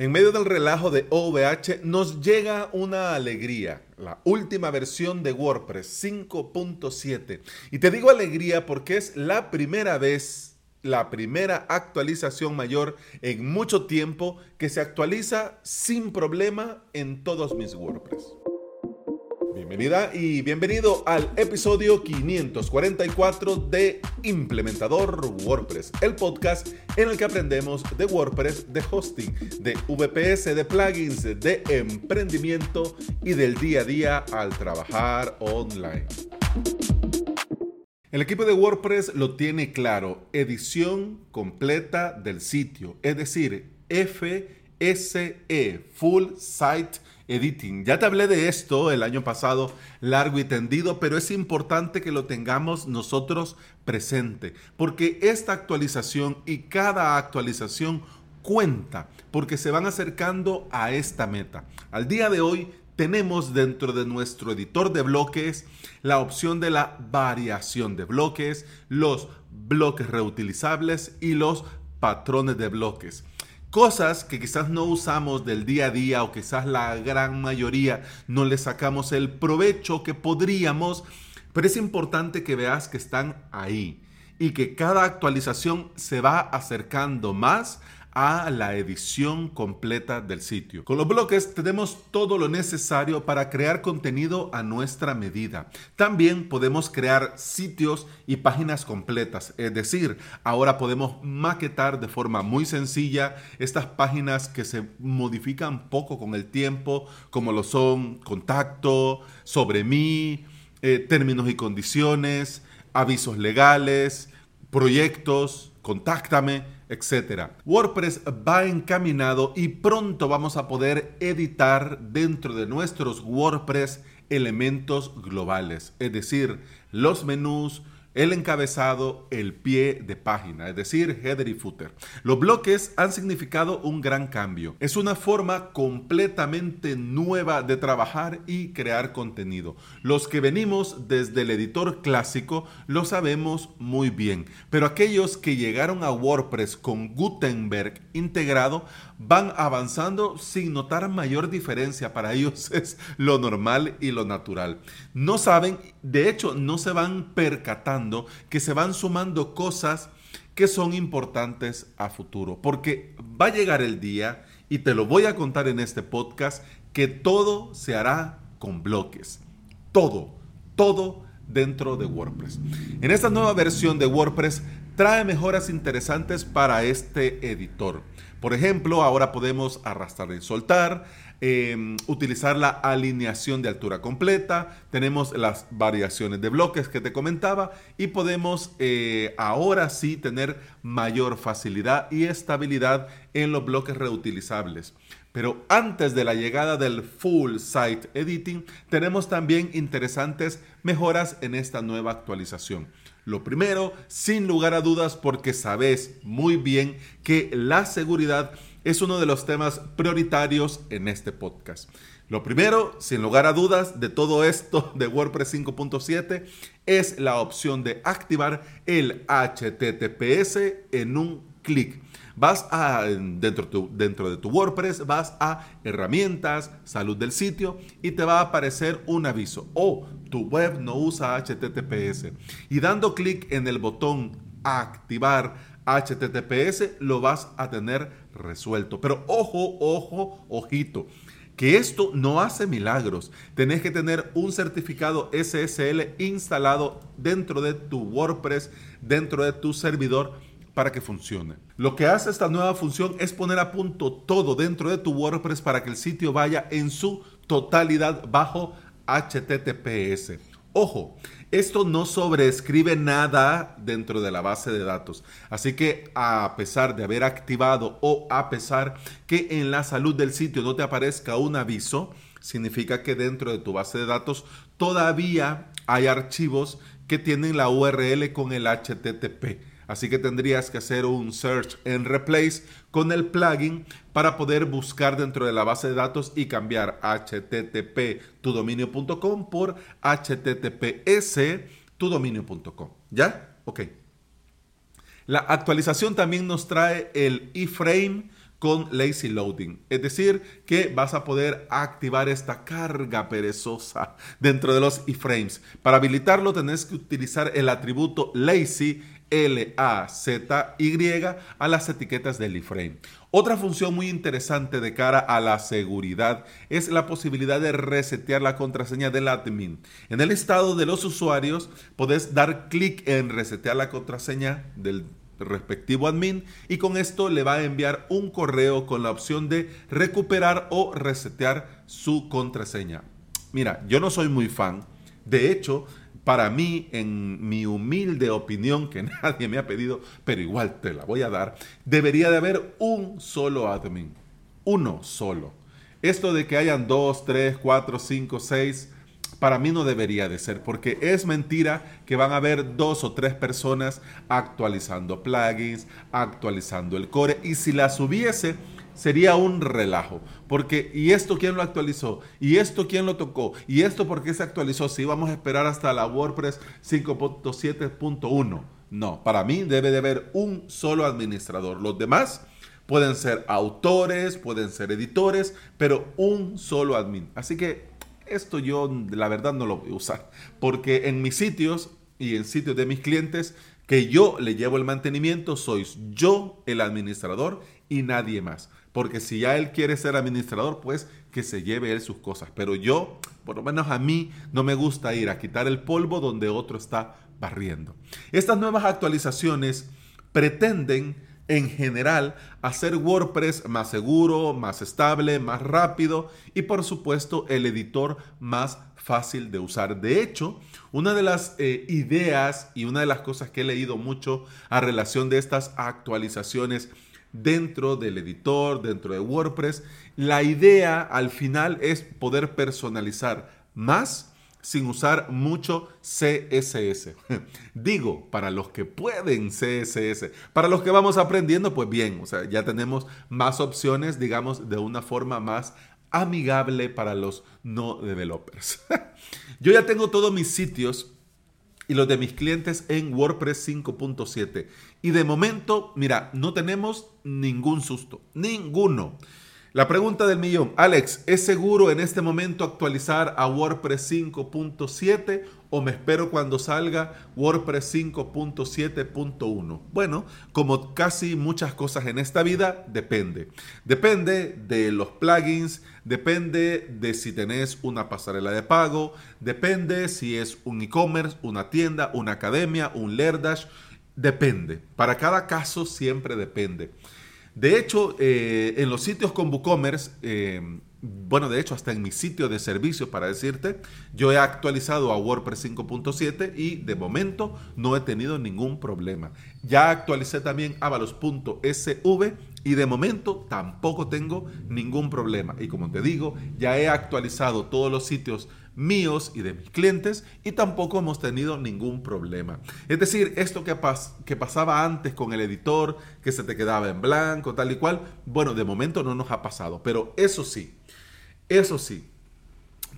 En medio del relajo de OVH nos llega una alegría, la última versión de WordPress 5.7. Y te digo alegría porque es la primera vez, la primera actualización mayor en mucho tiempo que se actualiza sin problema en todos mis WordPress. Bienvenida y bienvenido al episodio 544 de Implementador WordPress, el podcast en el que aprendemos de WordPress, de hosting, de VPS, de plugins, de emprendimiento y del día a día al trabajar online. El equipo de WordPress lo tiene claro, edición completa del sitio, es decir, FSE, Full Site Editing. Ya te hablé de esto el año pasado largo y tendido, pero es importante que lo tengamos nosotros presente, porque esta actualización y cada actualización cuenta, porque se van acercando a esta meta. Al día de hoy tenemos dentro de nuestro editor de bloques la opción de la variación de bloques, los bloques reutilizables y los patrones de bloques. Cosas que quizás no usamos del día a día o quizás la gran mayoría no le sacamos el provecho que podríamos, pero es importante que veas que están ahí y que cada actualización se va acercando más a la edición completa del sitio. Con los bloques tenemos todo lo necesario para crear contenido a nuestra medida. También podemos crear sitios y páginas completas, es decir, ahora podemos maquetar de forma muy sencilla estas páginas que se modifican poco con el tiempo, como lo son contacto, sobre mí, eh, términos y condiciones, avisos legales, proyectos, contáctame etc. WordPress va encaminado y pronto vamos a poder editar dentro de nuestros WordPress elementos globales, es decir, los menús, el encabezado, el pie de página, es decir, header y footer. Los bloques han significado un gran cambio. Es una forma completamente nueva de trabajar y crear contenido. Los que venimos desde el editor clásico lo sabemos muy bien, pero aquellos que llegaron a WordPress con Gutenberg integrado van avanzando sin notar mayor diferencia. Para ellos es lo normal y lo natural. No saben, de hecho, no se van percatando que se van sumando cosas que son importantes a futuro. Porque va a llegar el día, y te lo voy a contar en este podcast, que todo se hará con bloques. Todo, todo dentro de WordPress. En esta nueva versión de WordPress trae mejoras interesantes para este editor. Por ejemplo, ahora podemos arrastrar y soltar, em, utilizar la alineación de altura completa, tenemos las variaciones de bloques que te comentaba y podemos eh, ahora sí tener mayor facilidad y estabilidad en los bloques reutilizables. Pero antes de la llegada del Full Site Editing, tenemos también interesantes mejoras en esta nueva actualización. Lo primero, sin lugar a dudas, porque sabes muy bien que la seguridad es uno de los temas prioritarios en este podcast. Lo primero, sin lugar a dudas, de todo esto de WordPress 5.7 es la opción de activar el HTTPS en un clic. Vas a, dentro, dentro de tu WordPress, vas a herramientas, salud del sitio y te va a aparecer un aviso. O tu web no usa HTTPS. Y dando clic en el botón activar HTTPS, lo vas a tener resuelto. Pero ojo, ojo, ojito que esto no hace milagros. Tenés que tener un certificado SSL instalado dentro de tu WordPress, dentro de tu servidor para que funcione. Lo que hace esta nueva función es poner a punto todo dentro de tu WordPress para que el sitio vaya en su totalidad bajo HTTPS. Ojo, esto no sobreescribe nada dentro de la base de datos. Así que a pesar de haber activado o a pesar que en la salud del sitio no te aparezca un aviso, significa que dentro de tu base de datos todavía hay archivos que tienen la URL con el HTTP. Así que tendrías que hacer un search en replace con el plugin para poder buscar dentro de la base de datos y cambiar http tudominio.com por https tudominio.com. ¿Ya? Ok. La actualización también nos trae el iframe con lazy loading. Es decir, que vas a poder activar esta carga perezosa dentro de los iframes. Para habilitarlo tenés que utilizar el atributo lazy L-A-Z-Y a las etiquetas del iframe. Otra función muy interesante de cara a la seguridad es la posibilidad de resetear la contraseña del admin. En el estado de los usuarios podés dar clic en resetear la contraseña del respectivo admin y con esto le va a enviar un correo con la opción de recuperar o resetear su contraseña. Mira, yo no soy muy fan. De hecho, para mí, en mi humilde opinión, que nadie me ha pedido, pero igual te la voy a dar, debería de haber un solo admin. Uno solo. Esto de que hayan dos, tres, cuatro, cinco, seis, para mí no debería de ser, porque es mentira que van a haber dos o tres personas actualizando plugins, actualizando el core, y si las hubiese, sería un relajo. Porque, ¿y esto quién lo actualizó? ¿Y esto quién lo tocó? ¿Y esto por qué se actualizó? Si vamos a esperar hasta la WordPress 5.7.1. No, para mí debe de haber un solo administrador. Los demás pueden ser autores, pueden ser editores, pero un solo admin. Así que esto yo la verdad no lo voy a usar. Porque en mis sitios y en sitios de mis clientes que yo le llevo el mantenimiento, sois yo el administrador y nadie más. Porque si ya él quiere ser administrador, pues que se lleve él sus cosas. Pero yo, por lo menos a mí, no me gusta ir a quitar el polvo donde otro está barriendo. Estas nuevas actualizaciones pretenden en general hacer WordPress más seguro, más estable, más rápido y por supuesto el editor más fácil de usar. De hecho, una de las eh, ideas y una de las cosas que he leído mucho a relación de estas actualizaciones dentro del editor, dentro de WordPress. La idea al final es poder personalizar más sin usar mucho CSS. Digo, para los que pueden CSS, para los que vamos aprendiendo, pues bien, o sea, ya tenemos más opciones, digamos, de una forma más amigable para los no developers. Yo ya tengo todos mis sitios y los de mis clientes en WordPress 5.7. Y de momento, mira, no tenemos ningún susto, ninguno. La pregunta del millón, Alex, ¿es seguro en este momento actualizar a WordPress 5.7 o me espero cuando salga WordPress 5.7.1? Bueno, como casi muchas cosas en esta vida, depende. Depende de los plugins, depende de si tenés una pasarela de pago, depende si es un e-commerce, una tienda, una academia, un Lerdash, depende. Para cada caso siempre depende. De hecho, eh, en los sitios con WooCommerce, eh, bueno, de hecho, hasta en mi sitio de servicio, para decirte, yo he actualizado a WordPress 5.7 y de momento no he tenido ningún problema. Ya actualicé también avalos.sv y de momento tampoco tengo ningún problema. Y como te digo, ya he actualizado todos los sitios míos y de mis clientes y tampoco hemos tenido ningún problema. Es decir, esto que, que pasaba antes con el editor, que se te quedaba en blanco, tal y cual, bueno, de momento no nos ha pasado, pero eso sí, eso sí,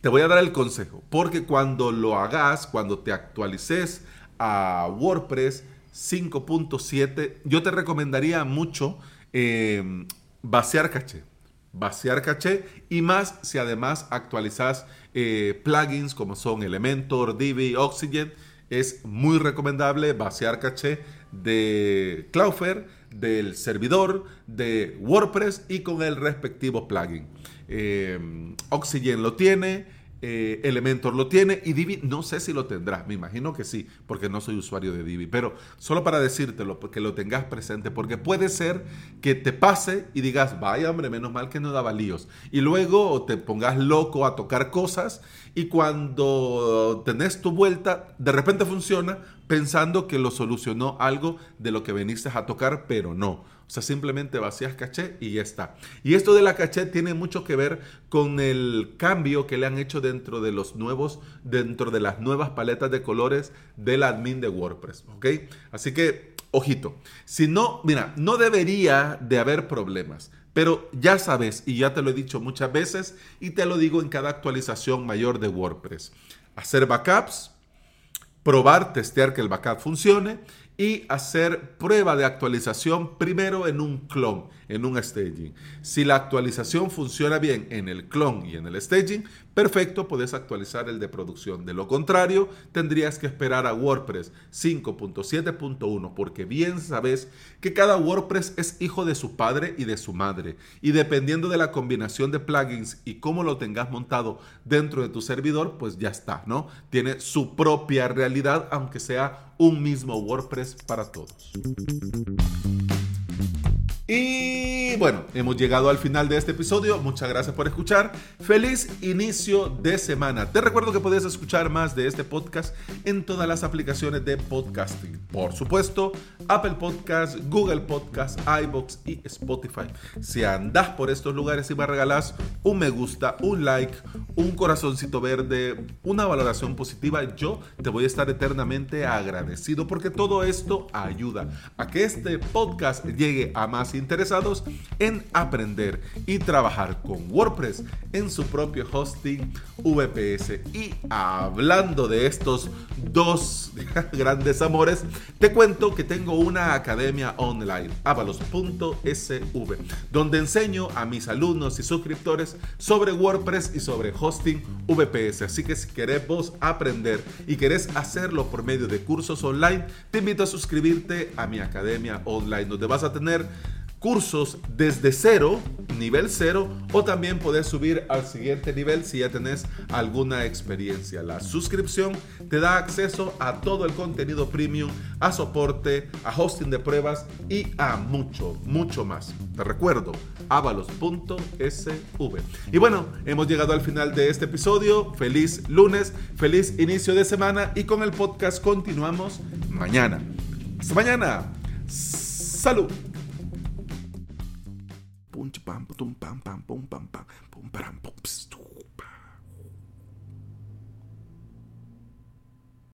te voy a dar el consejo, porque cuando lo hagas, cuando te actualices a WordPress 5.7, yo te recomendaría mucho eh, vaciar caché vaciar caché y más si además actualizas eh, plugins como son Elementor, Divi, Oxygen. Es muy recomendable vaciar caché de Cloudflare, del servidor, de WordPress y con el respectivo plugin. Eh, Oxygen lo tiene, eh, Elementor lo tiene y Divi no sé si lo tendrá, me imagino que sí, porque no soy usuario de Divi, pero solo para decírtelo, que lo tengas presente, porque puede ser que te pase y digas, vaya hombre, menos mal que no daba líos, y luego te pongas loco a tocar cosas y cuando tenés tu vuelta, de repente funciona pensando que lo solucionó algo de lo que veniste a tocar, pero no. O sea, simplemente vacías caché y ya está. Y esto de la caché tiene mucho que ver con el cambio que le han hecho dentro de los nuevos, dentro de las nuevas paletas de colores del admin de WordPress. ¿Ok? Así que, ojito. Si no, mira, no debería de haber problemas. Pero ya sabes, y ya te lo he dicho muchas veces, y te lo digo en cada actualización mayor de WordPress. Hacer backups, probar, testear que el backup funcione y hacer prueba de actualización primero en un clon, en un staging. Si la actualización funciona bien en el clon y en el staging, perfecto, puedes actualizar el de producción. De lo contrario, tendrías que esperar a WordPress 5.7.1 porque bien sabes que cada WordPress es hijo de su padre y de su madre. Y dependiendo de la combinación de plugins y cómo lo tengas montado dentro de tu servidor, pues ya está, ¿no? Tiene su propia realidad, aunque sea un mismo WordPress para todos. Y bueno, hemos llegado al final de este episodio. Muchas gracias por escuchar. Feliz inicio de semana. Te recuerdo que puedes escuchar más de este podcast en todas las aplicaciones de podcasting. Por supuesto, Apple Podcast, Google Podcast, iBox y Spotify. Si andas por estos lugares y me regalas un me gusta, un like, un corazoncito verde, una valoración positiva, yo te voy a estar eternamente agradecido porque todo esto ayuda a que este podcast llegue a más interesados en aprender y trabajar con WordPress en su propio hosting VPS. Y hablando de estos dos grandes amores, te cuento que tengo una academia online, avalos.sv, donde enseño a mis alumnos y suscriptores sobre WordPress y sobre hosting VPS. Así que si queremos aprender y querés hacerlo por medio de cursos online, te invito a suscribirte a mi academia online, donde vas a tener cursos desde cero, nivel cero, o también podés subir al siguiente nivel si ya tenés alguna experiencia. La suscripción te da acceso a todo el contenido premium, a soporte, a hosting de pruebas y a mucho, mucho más. Te recuerdo, avalos.sv. Y bueno, hemos llegado al final de este episodio. Feliz lunes, feliz inicio de semana y con el podcast continuamos mañana. Hasta mañana. Salud. bum bam bum bam bam bum bam bam bum bam bum bam